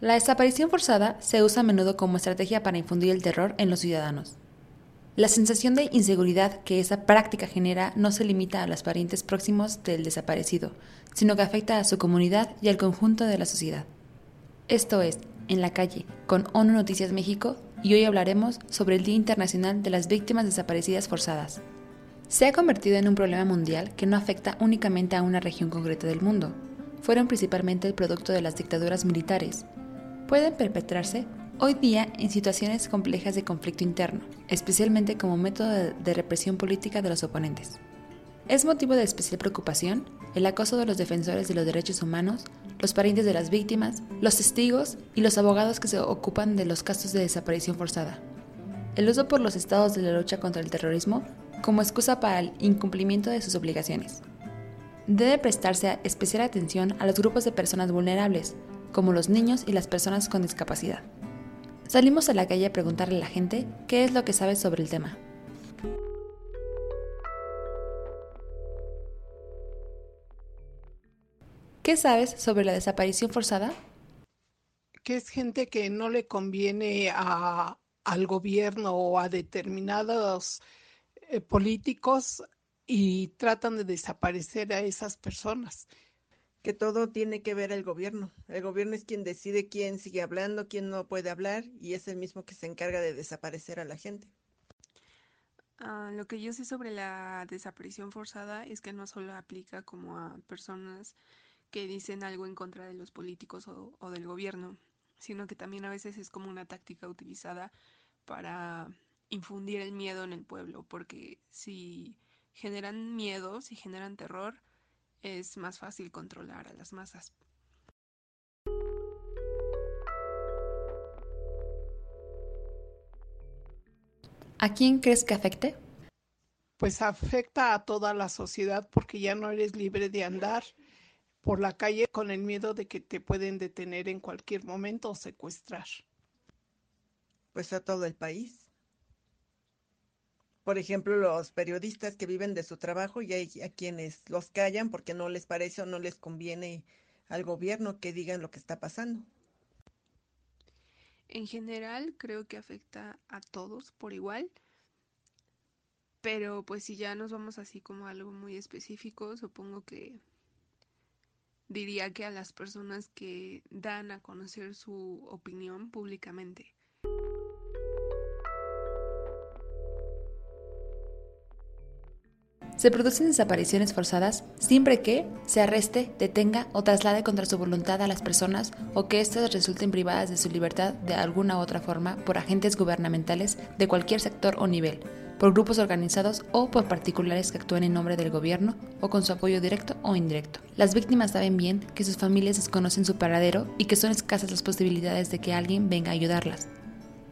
La desaparición forzada se usa a menudo como estrategia para infundir el terror en los ciudadanos. La sensación de inseguridad que esa práctica genera no se limita a los parientes próximos del desaparecido, sino que afecta a su comunidad y al conjunto de la sociedad. Esto es, en la calle, con ONU Noticias México, y hoy hablaremos sobre el Día Internacional de las Víctimas Desaparecidas Forzadas. Se ha convertido en un problema mundial que no afecta únicamente a una región concreta del mundo. Fueron principalmente el producto de las dictaduras militares, pueden perpetrarse hoy día en situaciones complejas de conflicto interno, especialmente como método de represión política de los oponentes. Es motivo de especial preocupación el acoso de los defensores de los derechos humanos, los parientes de las víctimas, los testigos y los abogados que se ocupan de los casos de desaparición forzada. El uso por los estados de la lucha contra el terrorismo como excusa para el incumplimiento de sus obligaciones. Debe prestarse especial atención a los grupos de personas vulnerables, como los niños y las personas con discapacidad. Salimos a la calle a preguntarle a la gente qué es lo que sabe sobre el tema. ¿Qué sabes sobre la desaparición forzada? Que es gente que no le conviene al gobierno o a determinados eh, políticos y tratan de desaparecer a esas personas que todo tiene que ver el gobierno. El gobierno es quien decide quién sigue hablando, quién no puede hablar y es el mismo que se encarga de desaparecer a la gente. Ah, lo que yo sé sobre la desaparición forzada es que no solo aplica como a personas que dicen algo en contra de los políticos o, o del gobierno, sino que también a veces es como una táctica utilizada para infundir el miedo en el pueblo, porque si generan miedo, si generan terror, es más fácil controlar a las masas. ¿A quién crees que afecte? Pues afecta a toda la sociedad porque ya no eres libre de andar por la calle con el miedo de que te pueden detener en cualquier momento o secuestrar. Pues a todo el país por ejemplo, los periodistas que viven de su trabajo y hay a quienes los callan porque no les parece o no les conviene al gobierno que digan lo que está pasando. En general, creo que afecta a todos por igual. Pero pues si ya nos vamos así como a algo muy específico, supongo que diría que a las personas que dan a conocer su opinión públicamente. Se producen desapariciones forzadas siempre que se arreste, detenga o traslade contra su voluntad a las personas o que éstas resulten privadas de su libertad de alguna u otra forma por agentes gubernamentales de cualquier sector o nivel, por grupos organizados o por particulares que actúen en nombre del gobierno o con su apoyo directo o indirecto. Las víctimas saben bien que sus familias desconocen su paradero y que son escasas las posibilidades de que alguien venga a ayudarlas.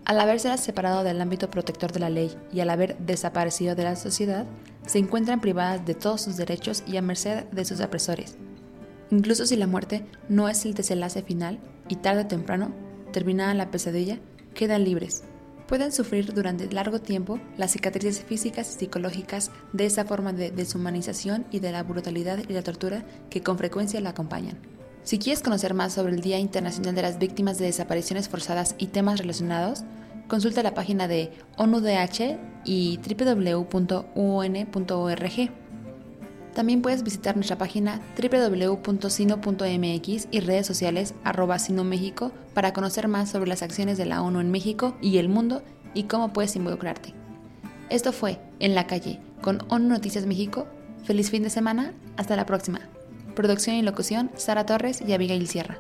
Al haberse separado del ámbito protector de la ley y al haber desaparecido de la sociedad, se encuentran privadas de todos sus derechos y a merced de sus apresores. Incluso si la muerte no es el desenlace final y tarde o temprano, terminada la pesadilla, quedan libres. Pueden sufrir durante largo tiempo las cicatrices físicas y psicológicas de esa forma de deshumanización y de la brutalidad y la tortura que con frecuencia la acompañan. Si quieres conocer más sobre el Día Internacional de las Víctimas de Desapariciones Forzadas y temas relacionados, consulta la página de ONUDH y www.un.org. También puedes visitar nuestra página www.sino.mx y redes sociales arroba para conocer más sobre las acciones de la ONU en México y el mundo y cómo puedes involucrarte. Esto fue En la calle con ONU Noticias México. Feliz fin de semana. Hasta la próxima. Producción y locución, Sara Torres y Abigail Sierra.